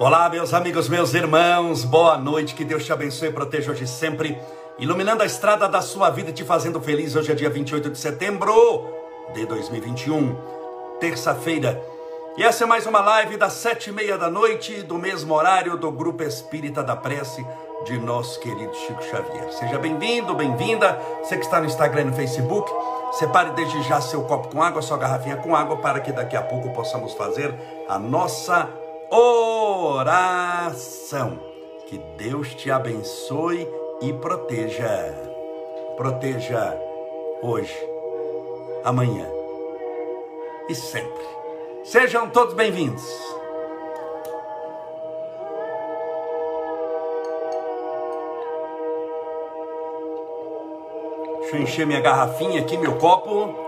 Olá, meus amigos, meus irmãos, boa noite, que Deus te abençoe e proteja hoje sempre, iluminando a estrada da sua vida e te fazendo feliz. Hoje é dia 28 de setembro de 2021, terça-feira, e essa é mais uma live das sete e meia da noite, do mesmo horário do Grupo Espírita da Prece de nosso querido Chico Xavier. Seja bem-vindo, bem-vinda, você que está no Instagram e no Facebook, separe desde já seu copo com água, sua garrafinha com água, para que daqui a pouco possamos fazer a nossa oração. Que Deus te abençoe e proteja. Proteja hoje, amanhã e sempre. Sejam todos bem-vindos. Deixa eu encher minha garrafinha aqui, meu copo.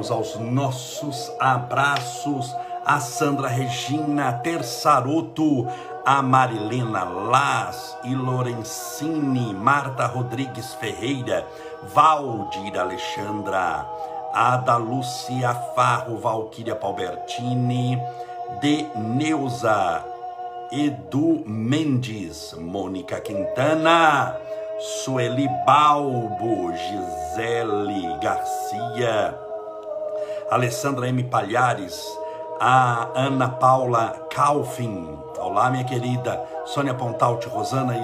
Vamos aos nossos abraços. A Sandra Regina Terçaroto, a Marilena Las e Lorenzini, Marta Rodrigues Ferreira, Valdir Alexandra, Ada Lúcia Farro, Valquíria Palbertini, De Neuza, Edu Mendes, Mônica Quintana, Sueli Balbo, Gisele Garcia, Alessandra M. Palhares, a Ana Paula Calfin, olá minha querida, Sônia Pontalte, Rosana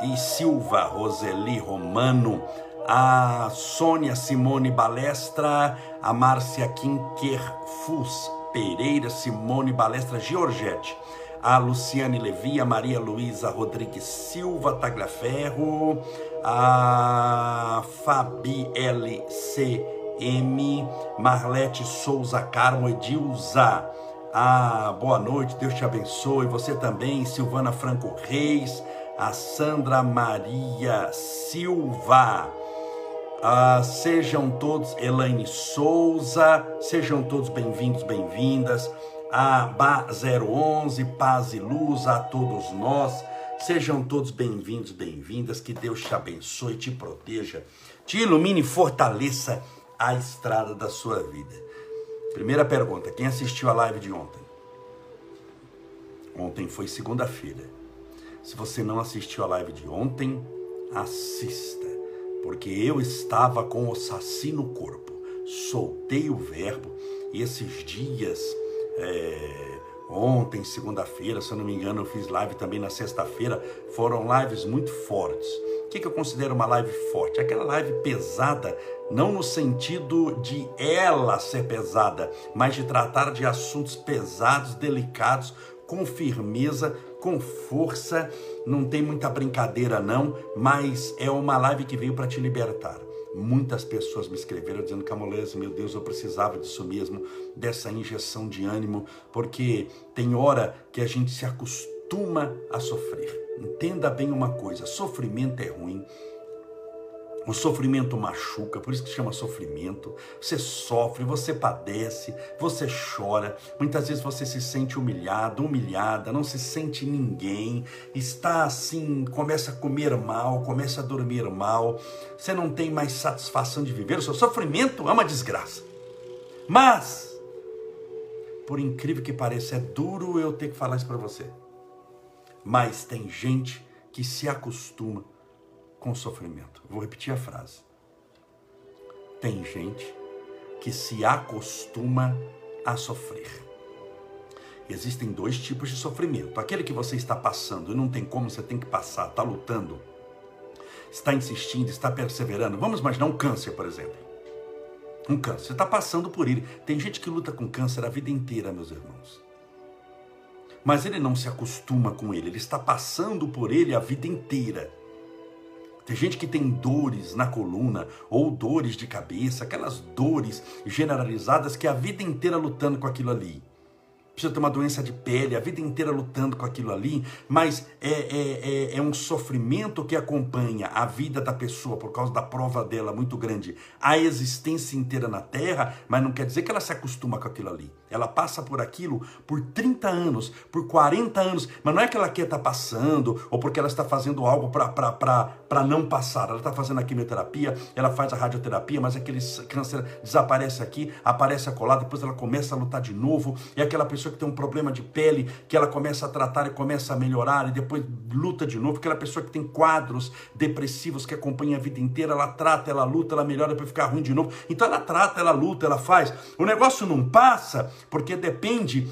e, Silva, Roseli Romano, a Sônia Simone Balestra, a Márcia Quinquerfus Pereira, Simone Balestra Giorgetti, a Luciane Levi, a Maria Luísa Rodrigues Silva Tagliaferro, a Fabi LC M. Marlete Souza Carmo Edilza. Ah, boa noite, Deus te abençoe. Você também, Silvana Franco Reis, a Sandra Maria Silva. Ah, sejam todos, Elaine Souza, sejam todos bem-vindos, bem-vindas. A Ba 011, paz e luz a todos nós. Sejam todos bem-vindos, bem-vindas. Que Deus te abençoe, te proteja, te ilumine e fortaleça a estrada da sua vida. Primeira pergunta: quem assistiu a live de ontem? Ontem foi segunda-feira. Se você não assistiu a live de ontem, assista, porque eu estava com o saci no corpo, soltei o verbo e esses dias, é, ontem, segunda-feira, se eu não me engano, eu fiz live também na sexta-feira, foram lives muito fortes. O que, que eu considero uma live forte? Aquela live pesada não no sentido de ela ser pesada, mas de tratar de assuntos pesados, delicados, com firmeza, com força. Não tem muita brincadeira, não, mas é uma live que veio para te libertar. Muitas pessoas me escreveram dizendo, Camolese, meu Deus, eu precisava disso mesmo, dessa injeção de ânimo, porque tem hora que a gente se acostuma a sofrer. Entenda bem uma coisa: sofrimento é ruim, o sofrimento machuca, por isso que chama sofrimento. Você sofre, você padece, você chora. Muitas vezes você se sente humilhado, humilhada, não se sente ninguém, está assim, começa a comer mal, começa a dormir mal. Você não tem mais satisfação de viver. O seu sofrimento é uma desgraça. Mas, por incrível que pareça, é duro eu ter que falar isso para você. Mas tem gente que se acostuma com sofrimento. Vou repetir a frase. Tem gente que se acostuma a sofrer. Existem dois tipos de sofrimento. Aquele que você está passando e não tem como, você tem que passar, está lutando, está insistindo, está perseverando. Vamos imaginar um câncer, por exemplo. Um câncer, você está passando por ele. Tem gente que luta com câncer a vida inteira, meus irmãos. Mas ele não se acostuma com ele, ele está passando por ele a vida inteira. Tem gente que tem dores na coluna ou dores de cabeça, aquelas dores generalizadas que a vida inteira lutando com aquilo ali. Precisa ter uma doença de pele, a vida inteira lutando com aquilo ali, mas é, é, é, é um sofrimento que acompanha a vida da pessoa por causa da prova dela muito grande, a existência inteira na Terra, mas não quer dizer que ela se acostuma com aquilo ali. Ela passa por aquilo por 30 anos, por 40 anos, mas não é que ela quer estar tá passando ou porque ela está fazendo algo para não passar. Ela está fazendo a quimioterapia, ela faz a radioterapia, mas aquele câncer desaparece aqui, aparece acolá, depois ela começa a lutar de novo. É aquela pessoa que tem um problema de pele, que ela começa a tratar e começa a melhorar, e depois luta de novo. Aquela pessoa que tem quadros depressivos que acompanha a vida inteira, ela trata, ela luta, ela melhora para ficar ruim de novo. Então ela trata, ela luta, ela faz. O negócio não passa porque depende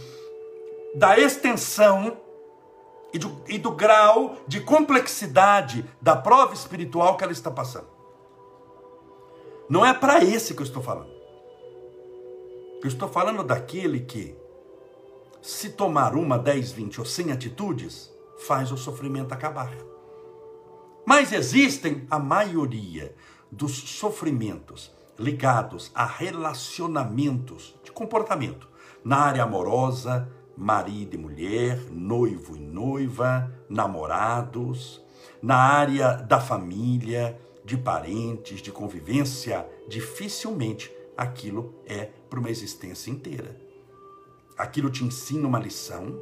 da extensão e do, e do grau de complexidade da prova espiritual que ela está passando. Não é para esse que eu estou falando. Eu estou falando daquele que, se tomar uma, dez, vinte ou cem atitudes, faz o sofrimento acabar. Mas existem a maioria dos sofrimentos ligados a relacionamentos de comportamento na área amorosa, marido e mulher, noivo e noiva, namorados, na área da família, de parentes, de convivência, dificilmente aquilo é para uma existência inteira. Aquilo te ensina uma lição,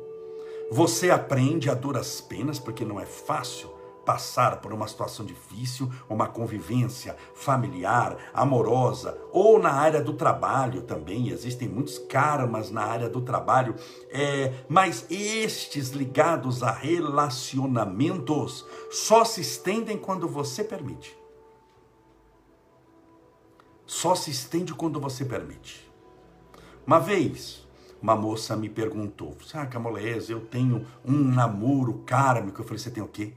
você aprende a duras penas, porque não é fácil passar por uma situação difícil, uma convivência familiar, amorosa, ou na área do trabalho também, existem muitos karmas na área do trabalho, é, mas estes ligados a relacionamentos só se estendem quando você permite. Só se estende quando você permite. Uma vez, uma moça me perguntou: Ah, Camolese, eu tenho um namoro kármico. Eu falei: Você tem o quê?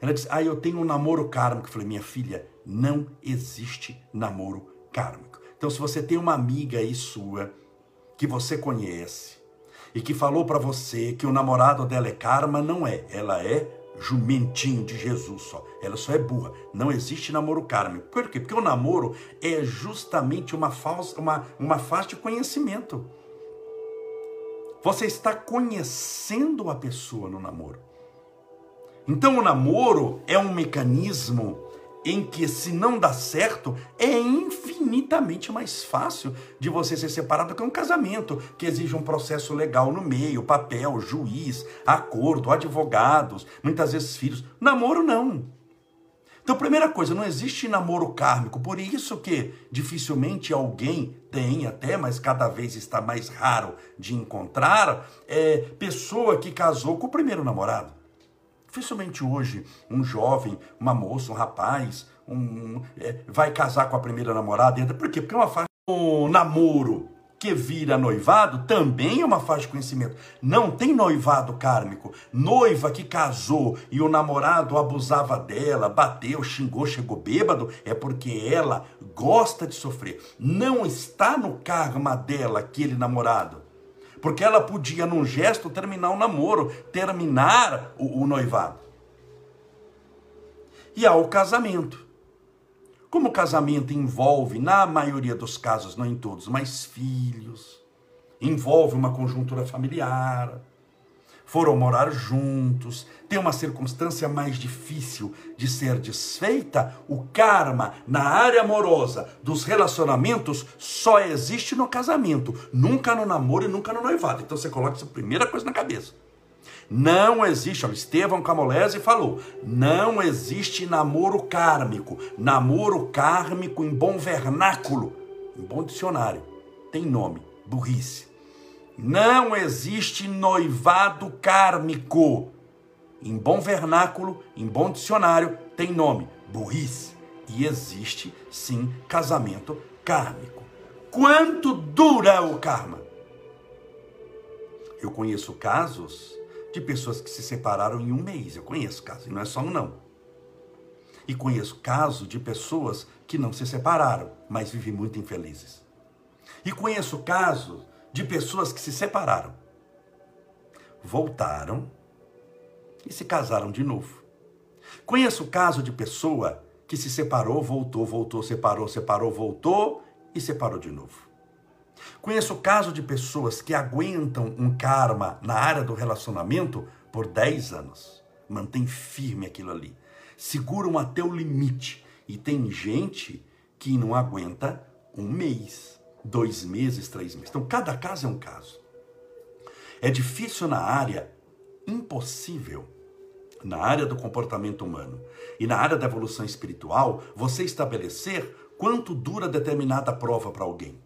Ela disse: Ah, eu tenho um namoro kármico. Eu falei: Minha filha, não existe namoro kármico. Então, se você tem uma amiga aí sua que você conhece e que falou para você que o namorado dela é karma, não é. Ela é jumentinho de Jesus só. Ela só é burra. Não existe namoro kármico. Por quê? Porque o namoro é justamente uma, falsa, uma, uma fase de conhecimento. Você está conhecendo a pessoa no namoro. Então o namoro é um mecanismo em que, se não dá certo, é infinitamente mais fácil de você ser separado que um casamento, que exige um processo legal no meio, papel, juiz, acordo, advogados, muitas vezes filhos. Namoro não. Então, primeira coisa, não existe namoro kármico, por isso que dificilmente alguém tem até, mas cada vez está mais raro de encontrar, é, pessoa que casou com o primeiro namorado. Dificilmente hoje um jovem, uma moça, um rapaz, um, é, vai casar com a primeira namorada. Por quê? Porque é uma fase. O namoro que vira noivado também é uma fase de conhecimento. Não tem noivado kármico. Noiva que casou e o namorado abusava dela, bateu, xingou, chegou bêbado, é porque ela gosta de sofrer. Não está no karma dela aquele namorado. Porque ela podia, num gesto, terminar o namoro, terminar o, o noivado. E há o casamento. Como o casamento envolve, na maioria dos casos, não em todos, mas filhos, envolve uma conjuntura familiar, foram morar juntos, tem uma circunstância mais difícil de ser desfeita, o karma na área amorosa dos relacionamentos só existe no casamento, nunca no namoro e nunca no noivado. Então você coloca essa primeira coisa na cabeça. Não existe, olha, Estevão Camolese falou, não existe namoro kármico. Namoro kármico em bom vernáculo, em bom dicionário, tem nome, burrice. Não existe noivado kármico. Em bom vernáculo, em bom dicionário, tem nome: burrice. E existe sim casamento kármico. Quanto dura o karma? Eu conheço casos de pessoas que se separaram em um mês. Eu conheço casos, e não é só um não. E conheço casos de pessoas que não se separaram, mas vivem muito infelizes. E conheço casos de pessoas que se separaram, voltaram e se casaram de novo. Conheço o caso de pessoa que se separou, voltou, voltou, separou, separou, voltou e separou de novo. Conheço o caso de pessoas que aguentam um karma na área do relacionamento por 10 anos. Mantém firme aquilo ali. Seguram até o limite. E tem gente que não aguenta um mês dois meses, três meses. Então, cada caso é um caso. É difícil na área, impossível, na área do comportamento humano e na área da evolução espiritual, você estabelecer quanto dura determinada prova para alguém.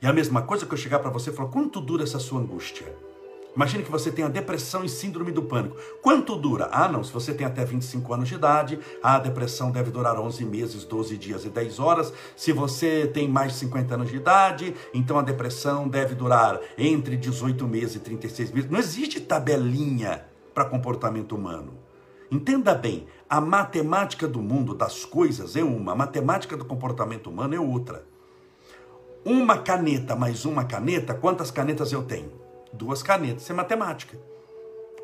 E a mesma coisa que eu chegar para você e falar, quanto dura essa sua angústia? Imagine que você tem a depressão e síndrome do pânico. Quanto dura? Ah, não, se você tem até 25 anos de idade, a depressão deve durar 11 meses, 12 dias e 10 horas. Se você tem mais de 50 anos de idade, então a depressão deve durar entre 18 meses e 36 meses. Não existe tabelinha para comportamento humano. Entenda bem, a matemática do mundo das coisas é uma, a matemática do comportamento humano é outra. Uma caneta mais uma caneta, quantas canetas eu tenho? Duas canetas, isso é matemática.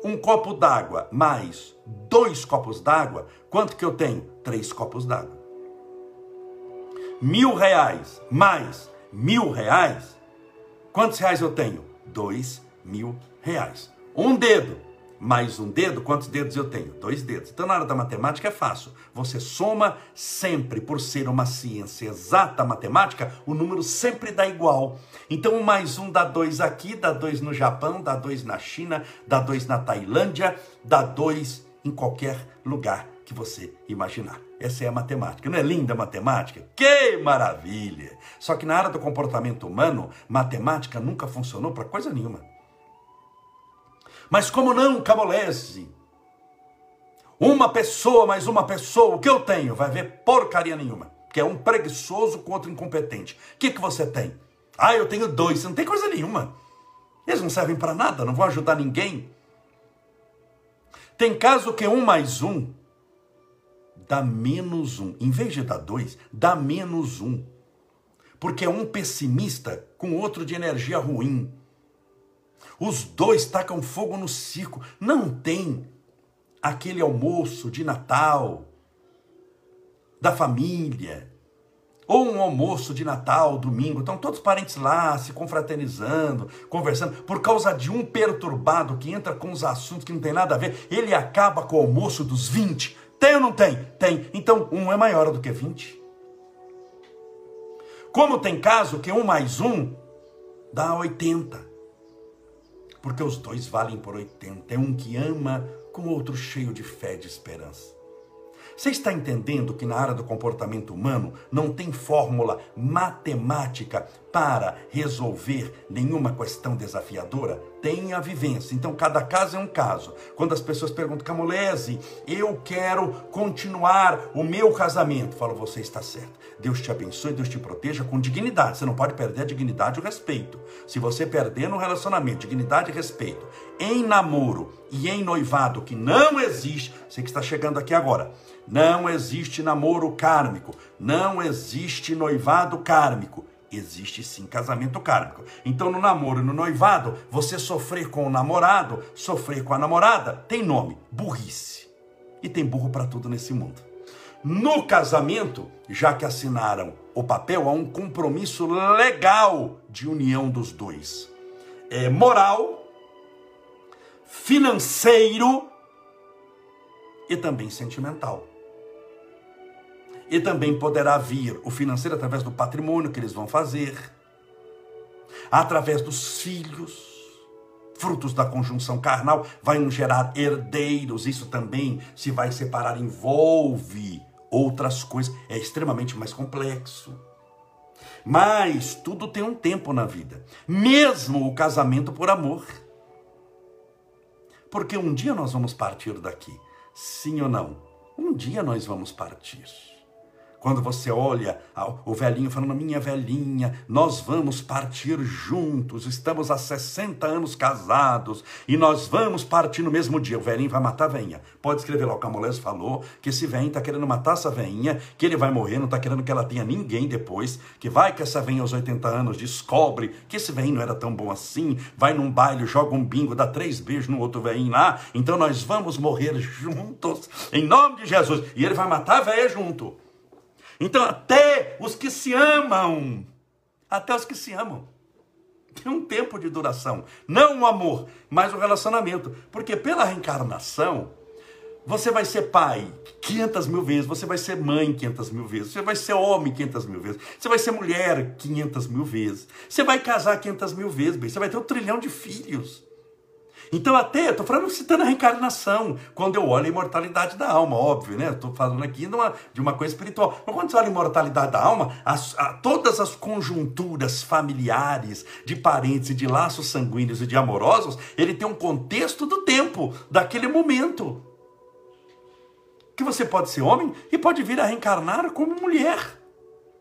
Um copo d'água mais dois copos d'água, quanto que eu tenho? Três copos d'água. Mil reais mais mil reais, quantos reais eu tenho? Dois mil reais. Um dedo mais um dedo, quantos dedos eu tenho? Dois dedos. Então, na hora da matemática é fácil. Você soma sempre, por ser uma ciência exata matemática, o número sempre dá igual. Então, um mais um dá dois aqui, dá dois no Japão, dá dois na China, dá dois na Tailândia, dá dois em qualquer lugar que você imaginar. Essa é a matemática. Não é linda a matemática? Que maravilha! Só que na área do comportamento humano, matemática nunca funcionou para coisa nenhuma. Mas como não, Camolese? Uma pessoa mais uma pessoa, o que eu tenho? Vai ver porcaria nenhuma. Que é um preguiçoso com outro incompetente. O que, que você tem? Ah, eu tenho dois. Você não tem coisa nenhuma. Eles não servem para nada, não vão ajudar ninguém. Tem caso que um mais um dá menos um. Em vez de dar dois, dá menos um. Porque é um pessimista com outro de energia ruim. Os dois tacam fogo no circo. Não tem aquele almoço de Natal da família. Ou um almoço de Natal, domingo, estão todos parentes lá, se confraternizando, conversando, por causa de um perturbado que entra com os assuntos que não tem nada a ver, ele acaba com o almoço dos 20. Tem ou não tem? Tem. Então, um é maior do que 20. Como tem caso que um mais um dá 80 porque os dois valem por 80. É um que ama com o outro cheio de fé e de esperança. Você está entendendo que na área do comportamento humano não tem fórmula matemática para resolver nenhuma questão desafiadora? Tem a vivência. Então, cada caso é um caso. Quando as pessoas perguntam, Camolese, eu quero continuar o meu casamento. Falo, você está certo. Deus te abençoe, Deus te proteja com dignidade. Você não pode perder a dignidade e o respeito. Se você perder no relacionamento, dignidade e respeito, em namoro e em noivado, que não existe, você que está chegando aqui agora, não existe namoro kármico, não existe noivado kármico. Existe sim casamento kármico. Então, no namoro e no noivado, você sofrer com o namorado, sofrer com a namorada, tem nome: burrice. E tem burro para tudo nesse mundo. No casamento, já que assinaram o papel, há um compromisso legal de união dos dois. É moral, financeiro e também sentimental. E também poderá vir o financeiro através do patrimônio que eles vão fazer, através dos filhos, frutos da conjunção carnal, vai gerar herdeiros, isso também se vai separar, envolve outras coisas, é extremamente mais complexo. Mas tudo tem um tempo na vida, mesmo o casamento por amor. Porque um dia nós vamos partir daqui, sim ou não? Um dia nós vamos partir. Quando você olha o velhinho falando, minha velhinha, nós vamos partir juntos, estamos há 60 anos casados e nós vamos partir no mesmo dia. O velhinho vai matar a velhinha. Pode escrever lá, o Camolés falou que esse velhinho está querendo matar essa velhinha, que ele vai morrer, não está querendo que ela tenha ninguém depois, que vai que essa velhinha aos 80 anos descobre que esse velhinho não era tão bom assim, vai num baile, joga um bingo, dá três beijos no outro velhinho lá, então nós vamos morrer juntos, em nome de Jesus. E ele vai matar a velha junto. Então, até os que se amam, até os que se amam, tem um tempo de duração. Não o amor, mas o relacionamento. Porque pela reencarnação, Você vai ser pai 500 mil vezes, você vai ser mãe 500 mil vezes, você vai ser homem 500 mil vezes, você vai ser mulher 500 mil vezes, você vai casar 500 mil vezes, você vai ter um trilhão de filhos. Então, até, estou falando, citando a reencarnação, quando eu olho a imortalidade da alma, óbvio, né? Estou falando aqui de uma, de uma coisa espiritual. Mas quando você olha a imortalidade da alma, as, a, todas as conjunturas familiares, de parentes, de laços sanguíneos e de amorosos, ele tem um contexto do tempo, daquele momento que você pode ser homem e pode vir a reencarnar como mulher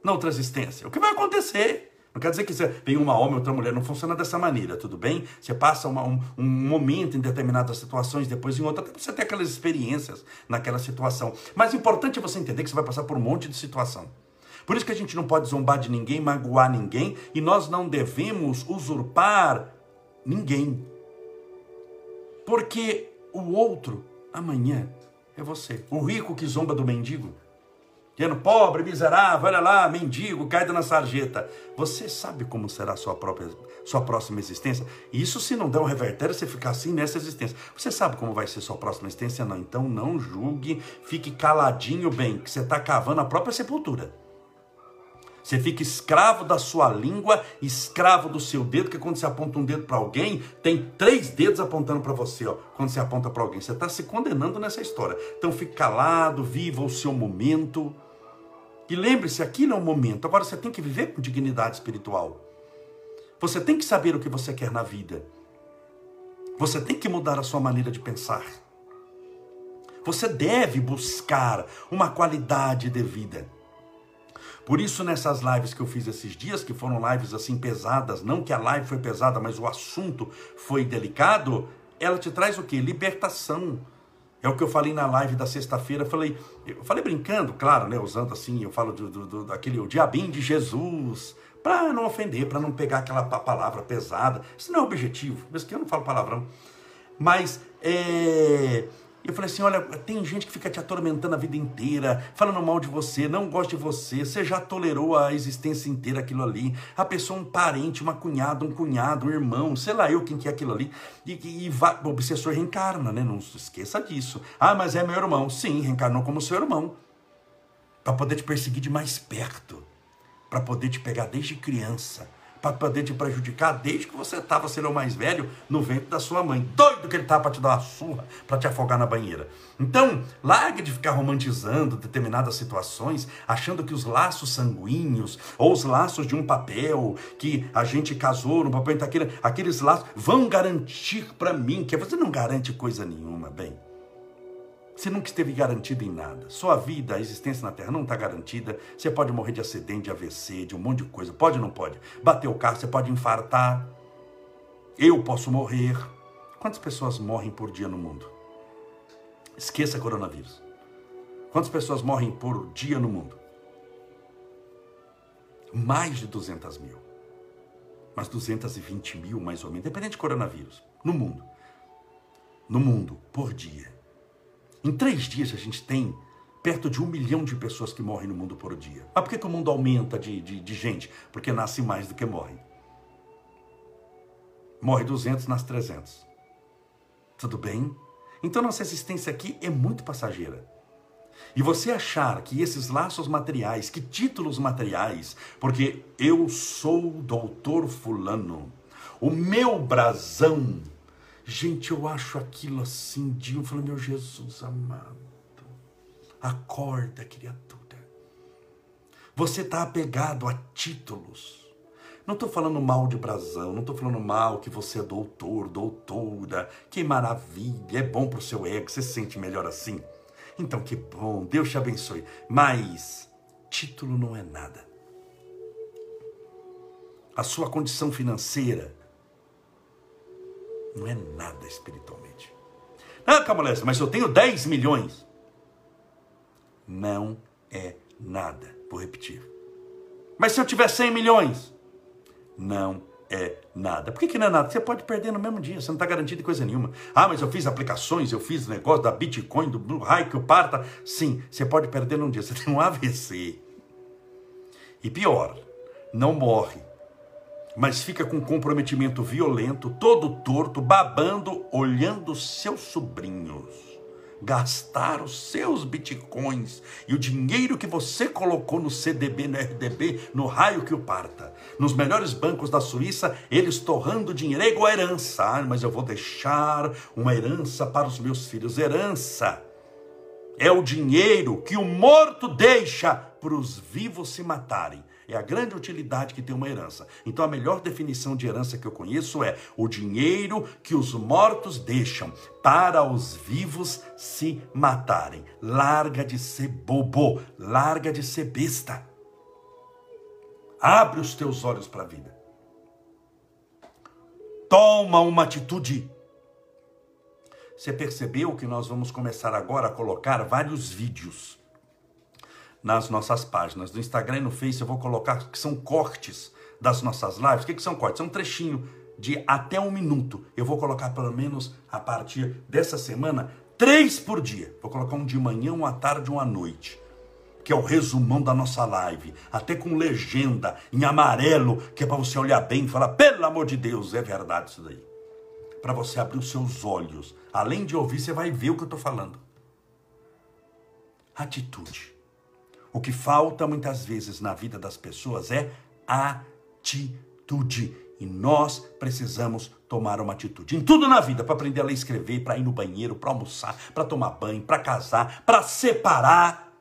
na outra existência. O que vai acontecer? Não quer dizer que você vem uma homem, outra mulher, não funciona dessa maneira, tudo bem? Você passa uma, um, um, momento em determinadas situações, depois em outra, até você ter aquelas experiências naquela situação. Mas o importante é você entender que você vai passar por um monte de situação. Por isso que a gente não pode zombar de ninguém, magoar ninguém, e nós não devemos usurpar ninguém. Porque o outro, amanhã, é você. O rico que zomba do mendigo, dizendo pobre, miserável, olha lá, mendigo, caído na sarjeta. Você sabe como será a sua própria, sua próxima existência? Isso se não der um revertério, você ficar assim nessa existência. Você sabe como vai ser sua próxima existência? Não. Então não julgue, fique caladinho bem, que você está cavando a própria sepultura. Você fica escravo da sua língua, escravo do seu dedo, que quando você aponta um dedo para alguém, tem três dedos apontando para você, ó, quando você aponta para alguém. Você está se condenando nessa história. Então fique calado, viva o seu momento. E lembre-se, aqui não é o momento. Agora você tem que viver com dignidade espiritual. Você tem que saber o que você quer na vida. Você tem que mudar a sua maneira de pensar. Você deve buscar uma qualidade de vida. Por isso, nessas lives que eu fiz esses dias, que foram lives assim pesadas, não que a live foi pesada, mas o assunto foi delicado, ela te traz o que? Libertação. É o que eu falei na live da sexta-feira. Falei, eu falei brincando, claro, né? Usando assim, eu falo do, do, do daquele o diabinho de Jesus, para não ofender, para não pegar aquela palavra pesada. Isso não é objetivo. Mesmo que eu não falo palavrão. Mas é, eu falei assim: olha, tem gente que fica te atormentando a vida inteira, falando mal de você, não gosta de você, você já tolerou a existência inteira aquilo ali. A pessoa, um parente, uma cunhada, um cunhado, um irmão, sei lá eu quem que é aquilo ali. E, e vai, o obsessor reencarna, né? Não se esqueça disso. Ah, mas é meu irmão. Sim, reencarnou como seu irmão. Para poder te perseguir de mais perto. Para poder te pegar desde criança para poder te prejudicar desde que você estava sendo o mais velho no ventre da sua mãe. Doido que ele estava para te dar uma surra, para te afogar na banheira. Então, largue de ficar romantizando determinadas situações, achando que os laços sanguíneos ou os laços de um papel que a gente casou no papel, então aquele, aqueles laços vão garantir para mim que você não garante coisa nenhuma, bem. Você nunca esteve garantido em nada. Sua vida, a existência na Terra não está garantida. Você pode morrer de acidente, de AVC, de um monte de coisa. Pode ou não pode? Bater o carro, você pode infartar. Eu posso morrer. Quantas pessoas morrem por dia no mundo? Esqueça coronavírus. Quantas pessoas morrem por dia no mundo? Mais de 200 mil. Mas 220 mil, mais ou menos, independente de coronavírus, no mundo. No mundo, por dia. Em três dias a gente tem perto de um milhão de pessoas que morrem no mundo por dia. Mas por que, que o mundo aumenta de, de, de gente? Porque nasce mais do que morre. Morre 200, nasce 300. Tudo bem? Então nossa existência aqui é muito passageira. E você achar que esses laços materiais, que títulos materiais, porque eu sou o doutor fulano, o meu brasão Gente, eu acho aquilo assim de um falando, meu Jesus amado, acorda, criatura. Você está apegado a títulos. Não estou falando mal de brasão, não estou falando mal que você é doutor, doutora, que maravilha, é bom para o seu ego, você se sente melhor assim. Então que bom, Deus te abençoe. Mas título não é nada. A sua condição financeira, não é nada espiritualmente. Ah, Camolessa, mas eu tenho 10 milhões. Não é nada. Vou repetir. Mas se eu tiver 100 milhões? Não é nada. Por que, que não é nada? Você pode perder no mesmo dia, você não está garantido de coisa nenhuma. Ah, mas eu fiz aplicações, eu fiz negócio da Bitcoin, do Blue High, que o Parta. Sim, você pode perder num dia. Você tem um AVC. E pior, não morre mas fica com comprometimento violento, todo torto, babando, olhando seus sobrinhos gastar os seus bitcoins e o dinheiro que você colocou no CDB, no RDB, no raio que o parta. Nos melhores bancos da Suíça, eles torrando dinheiro, é igual a herança. Ah, mas eu vou deixar uma herança para os meus filhos. Herança é o dinheiro que o morto deixa para os vivos se matarem. É a grande utilidade que tem uma herança. Então a melhor definição de herança que eu conheço é o dinheiro que os mortos deixam para os vivos se matarem. Larga de ser bobo, larga de ser besta. Abre os teus olhos para a vida. Toma uma atitude. Você percebeu que nós vamos começar agora a colocar vários vídeos nas nossas páginas. No Instagram e no Face eu vou colocar que são cortes das nossas lives. O que, que são cortes? É um trechinho de até um minuto. Eu vou colocar pelo menos a partir dessa semana, três por dia. Vou colocar um de manhã, um à tarde, um à noite. Que é o resumão da nossa live, até com legenda em amarelo, que é para você olhar bem e falar: pelo amor de Deus, é verdade isso daí. Para você abrir os seus olhos. Além de ouvir, você vai ver o que eu estou falando. Atitude. O que falta muitas vezes na vida das pessoas é atitude. E nós precisamos tomar uma atitude. Em tudo na vida, para aprender a ler escrever, para ir no banheiro, para almoçar, para tomar banho, para casar, para separar.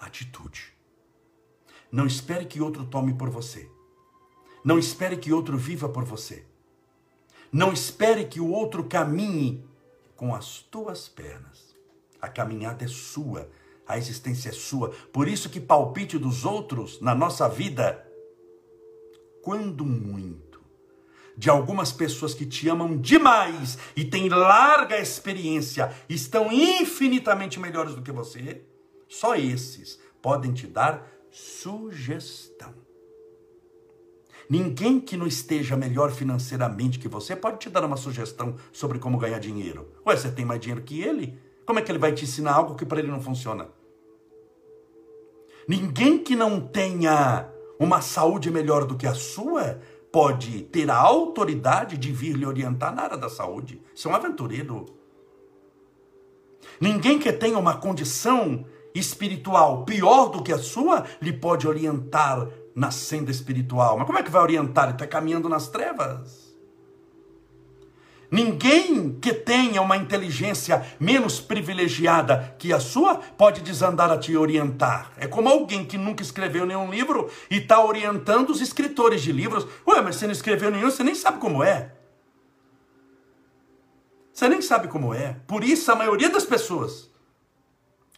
Atitude. Não espere que outro tome por você. Não espere que outro viva por você. Não espere que o outro caminhe com as tuas pernas. A caminhada é sua, a existência é sua. Por isso que palpite dos outros na nossa vida, quando muito, de algumas pessoas que te amam demais e têm larga experiência, estão infinitamente melhores do que você, só esses podem te dar sugestão. Ninguém que não esteja melhor financeiramente que você pode te dar uma sugestão sobre como ganhar dinheiro. Ué, você tem mais dinheiro que ele? Como é que ele vai te ensinar algo que para ele não funciona? Ninguém que não tenha uma saúde melhor do que a sua pode ter a autoridade de vir lhe orientar na área da saúde. Isso é um aventureiro. Ninguém que tenha uma condição espiritual pior do que a sua lhe pode orientar na senda espiritual. Mas como é que vai orientar? Ele está caminhando nas trevas. Ninguém que tenha uma inteligência menos privilegiada que a sua pode desandar a te orientar. É como alguém que nunca escreveu nenhum livro e está orientando os escritores de livros. Ué, mas você não escreveu nenhum, você nem sabe como é. Você nem sabe como é. Por isso, a maioria das pessoas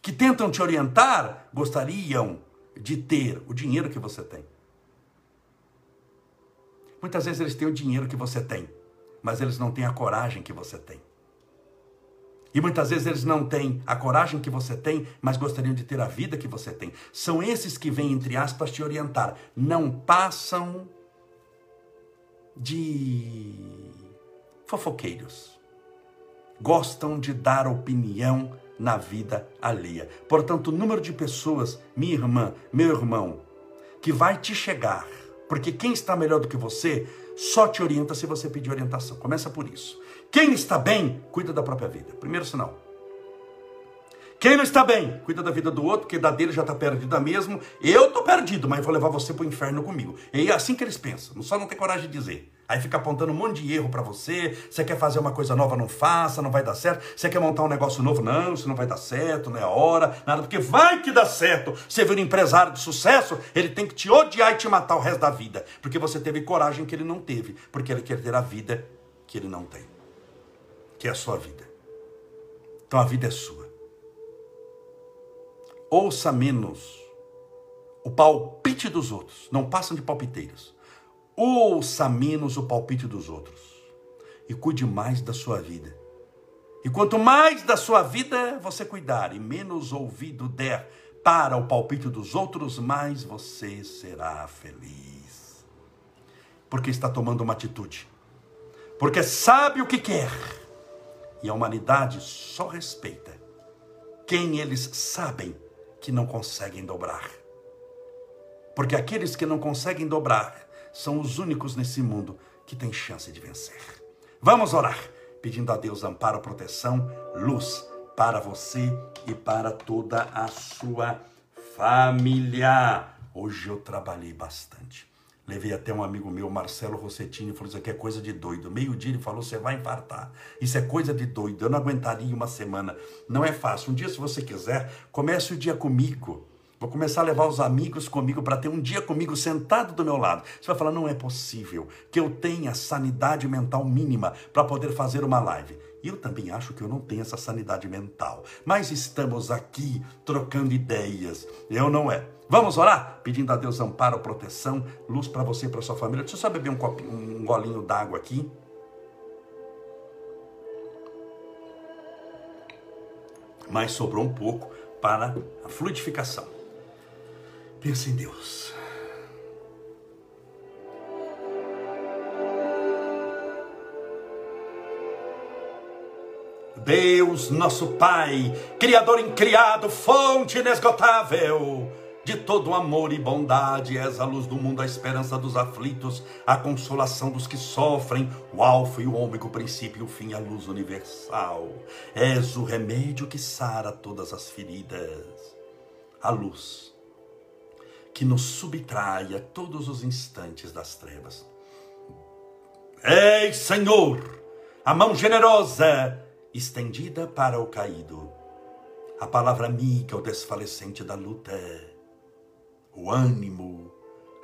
que tentam te orientar gostariam de ter o dinheiro que você tem. Muitas vezes eles têm o dinheiro que você tem mas eles não têm a coragem que você tem. E muitas vezes eles não têm a coragem que você tem, mas gostariam de ter a vida que você tem. São esses que vêm, entre aspas, te orientar. Não passam de fofoqueiros. Gostam de dar opinião na vida alheia. Portanto, o número de pessoas, minha irmã, meu irmão, que vai te chegar, porque quem está melhor do que você só te orienta se você pedir orientação. Começa por isso. Quem está bem, cuida da própria vida. Primeiro sinal. Quem não está bem, cuida da vida do outro, porque da dele já está perdida mesmo. Eu estou perdido, mas vou levar você para o inferno comigo. E é assim que eles pensam. Só não tem coragem de dizer. Aí fica apontando um monte de erro para você. Você quer fazer uma coisa nova, não faça, não vai dar certo. Você quer montar um negócio novo, não, isso não vai dar certo, não é hora, nada, porque vai que dá certo. Você vira um empresário de sucesso, ele tem que te odiar e te matar o resto da vida, porque você teve coragem que ele não teve, porque ele quer ter a vida que ele não tem, que é a sua vida. Então a vida é sua. Ouça menos o palpite dos outros, não passam de palpiteiros. Ouça menos o palpite dos outros e cuide mais da sua vida. E quanto mais da sua vida você cuidar e menos ouvido der para o palpite dos outros, mais você será feliz. Porque está tomando uma atitude. Porque sabe o que quer. E a humanidade só respeita quem eles sabem que não conseguem dobrar. Porque aqueles que não conseguem dobrar são os únicos nesse mundo que têm chance de vencer. Vamos orar. pedindo a Deus amparo, proteção, luz para você e para toda a sua família. Hoje eu trabalhei bastante. Levei até um amigo meu, Marcelo Rossettini, falou: Isso aqui é coisa de doido. Meio-dia ele falou: Você vai infartar. Isso é coisa de doido. Eu não aguentaria uma semana. Não é fácil. Um dia, se você quiser, comece o dia comigo. Vou começar a levar os amigos comigo para ter um dia comigo sentado do meu lado. Você vai falar: Não é possível que eu tenha sanidade mental mínima para poder fazer uma live. Eu também acho que eu não tenho essa sanidade mental. Mas estamos aqui trocando ideias. Eu não é. Vamos orar? Pedindo a Deus amparo, proteção, luz para você e para sua família. Deixa eu só beber um, copinho, um golinho d'água aqui. Mas sobrou um pouco para a fluidificação. Pensa em Deus. Deus, nosso Pai, Criador incriado, fonte inesgotável de todo amor e bondade, és a luz do mundo, a esperança dos aflitos, a consolação dos que sofrem, o alfa e o ômega, o princípio e o fim, a luz universal. És o remédio que sara todas as feridas, a luz que nos subtrai a todos os instantes das trevas. Ei, Senhor, a mão generosa estendida para o caído. A palavra amiga, o desfalecente da luta. O ânimo,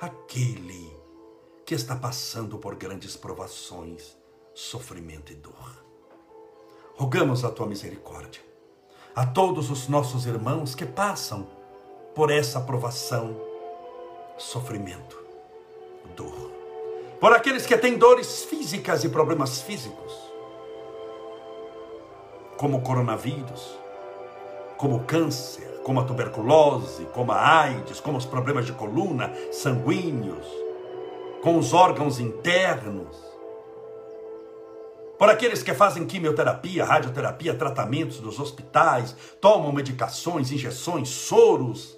aquele que está passando por grandes provações, sofrimento e dor. Rogamos a tua misericórdia a todos os nossos irmãos que passam por essa provação, sofrimento, dor. Por aqueles que têm dores físicas e problemas físicos como o coronavírus, como o câncer, como a tuberculose, como a AIDS, como os problemas de coluna, sanguíneos, com os órgãos internos. Por aqueles que fazem quimioterapia, radioterapia, tratamentos nos hospitais, tomam medicações, injeções, soros,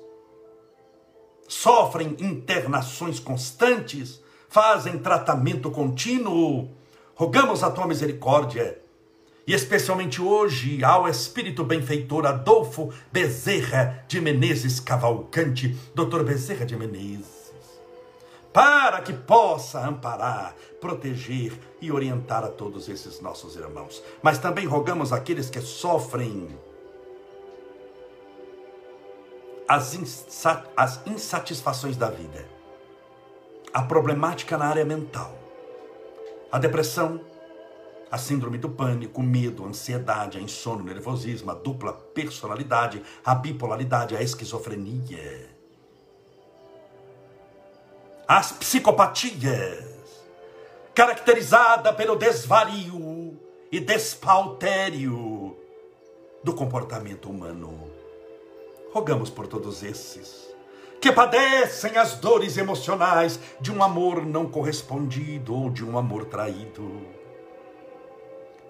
sofrem internações constantes, fazem tratamento contínuo. Rogamos a tua misericórdia e especialmente hoje ao espírito benfeitor Adolfo Bezerra de Menezes Cavalcante, doutor Bezerra de Menezes, para que possa amparar, proteger e orientar a todos esses nossos irmãos. Mas também rogamos aqueles que sofrem as, as insatisfações da vida, a problemática na área mental, a depressão, a síndrome do pânico, o medo, a ansiedade, a insônia, o nervosismo, a dupla personalidade, a bipolaridade, a esquizofrenia, as psicopatias, caracterizada pelo desvario e despautério do comportamento humano. Rogamos por todos esses que padecem as dores emocionais de um amor não correspondido ou de um amor traído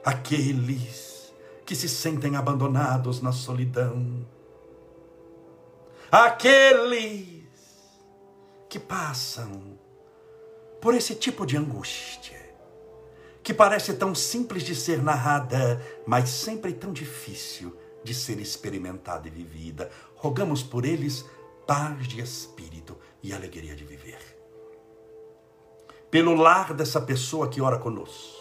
aqueles que se sentem abandonados na solidão, aqueles que passam por esse tipo de angústia, que parece tão simples de ser narrada, mas sempre tão difícil de ser experimentada e vivida. Rogamos por eles paz de espírito e alegria de viver. Pelo lar dessa pessoa que ora conosco,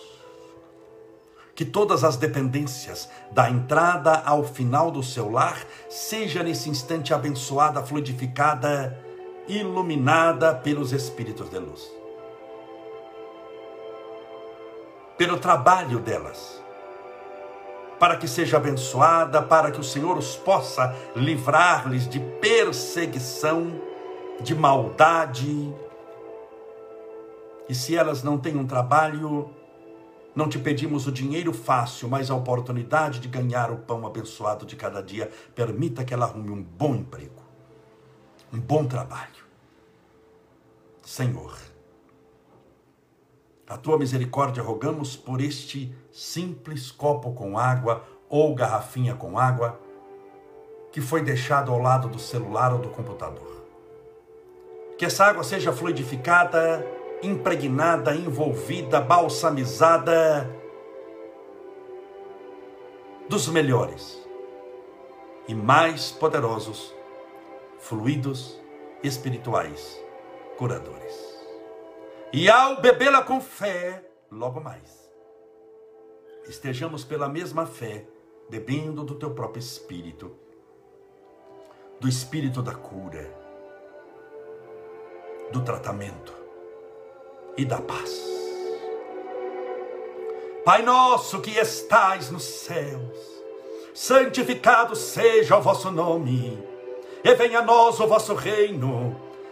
que todas as dependências, da entrada ao final do seu lar, seja nesse instante abençoada, fluidificada, iluminada pelos Espíritos de luz. Pelo trabalho delas, para que seja abençoada, para que o Senhor os possa livrar-lhes de perseguição, de maldade. E se elas não têm um trabalho, não te pedimos o dinheiro fácil, mas a oportunidade de ganhar o pão abençoado de cada dia. Permita que ela arrume um bom emprego, um bom trabalho. Senhor, a tua misericórdia rogamos por este simples copo com água ou garrafinha com água que foi deixado ao lado do celular ou do computador. Que essa água seja fluidificada impregnada, envolvida, balsamizada dos melhores e mais poderosos fluidos espirituais curadores. E ao bebê-la com fé, logo mais, estejamos pela mesma fé, bebendo do teu próprio espírito, do espírito da cura, do tratamento e da paz. Pai nosso que estais nos céus, santificado seja o vosso nome, e venha a nós o vosso reino,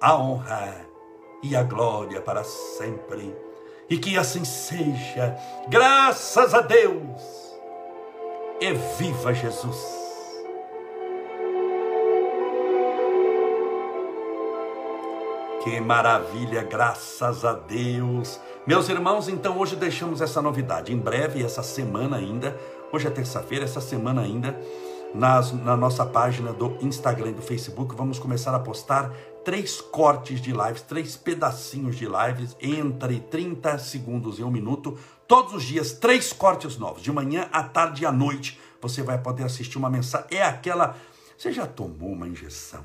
a honra e a glória para sempre. E que assim seja, graças a Deus. E viva Jesus! Que maravilha, graças a Deus. Meus irmãos, então hoje deixamos essa novidade. Em breve, essa semana ainda, hoje é terça-feira, essa semana ainda, nas, na nossa página do Instagram e do Facebook, vamos começar a postar três cortes de lives, três pedacinhos de lives, entre 30 segundos e um minuto, todos os dias, três cortes novos, de manhã, à tarde e à noite. Você vai poder assistir uma mensagem. É aquela. Você já tomou uma injeção?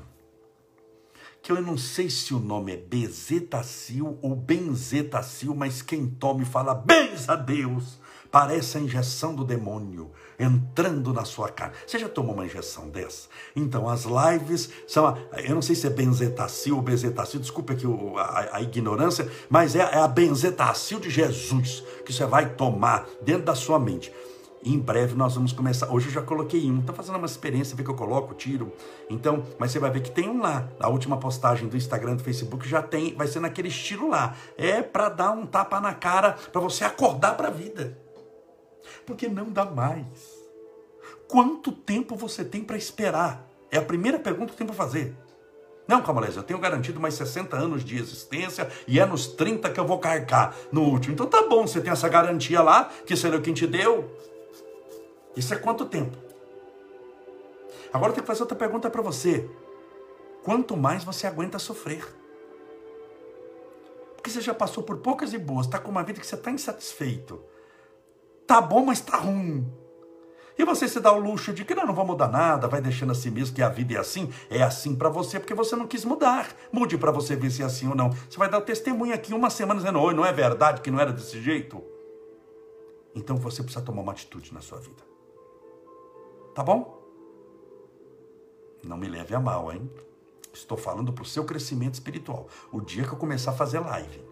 que eu não sei se o nome é bezetacil ou benzetacil, mas quem toma e fala benza Deus, parece a injeção do demônio entrando na sua carne. Você já tomou uma injeção dessa? Então, as lives são, eu não sei se é benzetacil ou bezetacil, desculpe aqui a, a, ignorância, mas é, é a benzetacil de Jesus que você vai tomar dentro da sua mente em breve nós vamos começar. Hoje eu já coloquei um, estou fazendo uma experiência, ver que eu coloco, tiro. Então, mas você vai ver que tem um lá. A última postagem do Instagram, do Facebook já tem, vai ser naquele estilo lá. É para dar um tapa na cara, para você acordar para a vida. Porque não dá mais. Quanto tempo você tem para esperar? É a primeira pergunta que tem para fazer. Não, Camalés, eu tenho garantido mais 60 anos de existência e é nos 30 que eu vou carcar no último. Então tá bom, você tem essa garantia lá, que será quem te deu. Isso é quanto tempo? Agora eu tenho que fazer outra pergunta para você. Quanto mais você aguenta sofrer? Porque você já passou por poucas e boas, está com uma vida que você está insatisfeito. Tá bom, mas tá ruim. E você se dá o luxo de que não, não vou mudar nada, vai deixando assim mesmo que a vida é assim, é assim para você porque você não quis mudar. Mude para você ver se é assim ou não. Você vai dar testemunho aqui uma semana dizendo, oi, não é verdade que não era desse jeito? Então você precisa tomar uma atitude na sua vida. Tá bom? Não me leve a mal, hein? Estou falando para o seu crescimento espiritual. O dia que eu começar a fazer live,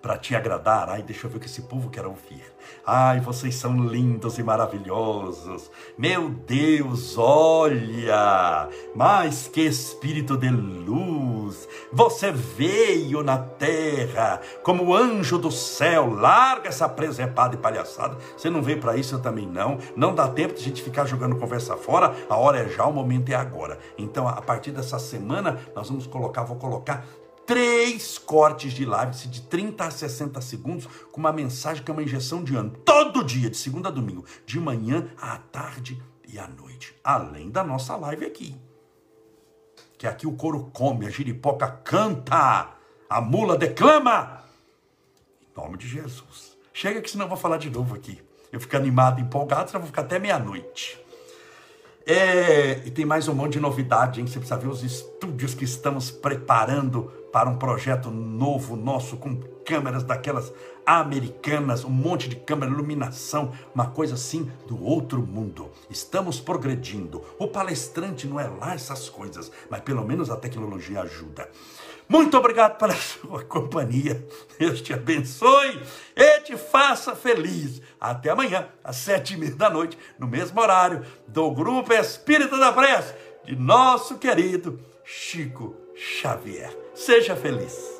para te agradar. Ai, deixa eu ver o que esse povo quer ouvir. Ai, vocês são lindos e maravilhosos. Meu Deus, olha! Mas que espírito de luz! Você veio na terra como anjo do céu. Larga essa presepada e palhaçada. Você não veio para isso, eu também não. Não dá tempo de a gente ficar jogando conversa fora. A hora é já, o momento é agora. Então, a partir dessa semana, nós vamos colocar, vou colocar três cortes de live de 30 a 60 segundos com uma mensagem que é uma injeção de ano, todo dia, de segunda a domingo, de manhã à tarde e à noite, além da nossa live aqui. Que aqui o couro come, a giripoca canta, a mula declama. Em nome de Jesus. Chega que senão eu vou falar de novo aqui. Eu fico animado, empolgado, senão eu vou ficar até meia-noite. É, e tem mais um monte de novidade, hein? Você precisa ver os estúdios que estamos preparando para um projeto novo nosso, com câmeras daquelas americanas, um monte de câmera, iluminação, uma coisa assim do outro mundo. Estamos progredindo. O palestrante não é lá essas coisas, mas pelo menos a tecnologia ajuda. Muito obrigado pela sua companhia. Deus te abençoe e te faça feliz. Até amanhã, às sete e meia da noite, no mesmo horário, do Grupo Espírita da Prece, de nosso querido Chico Xavier. Seja feliz.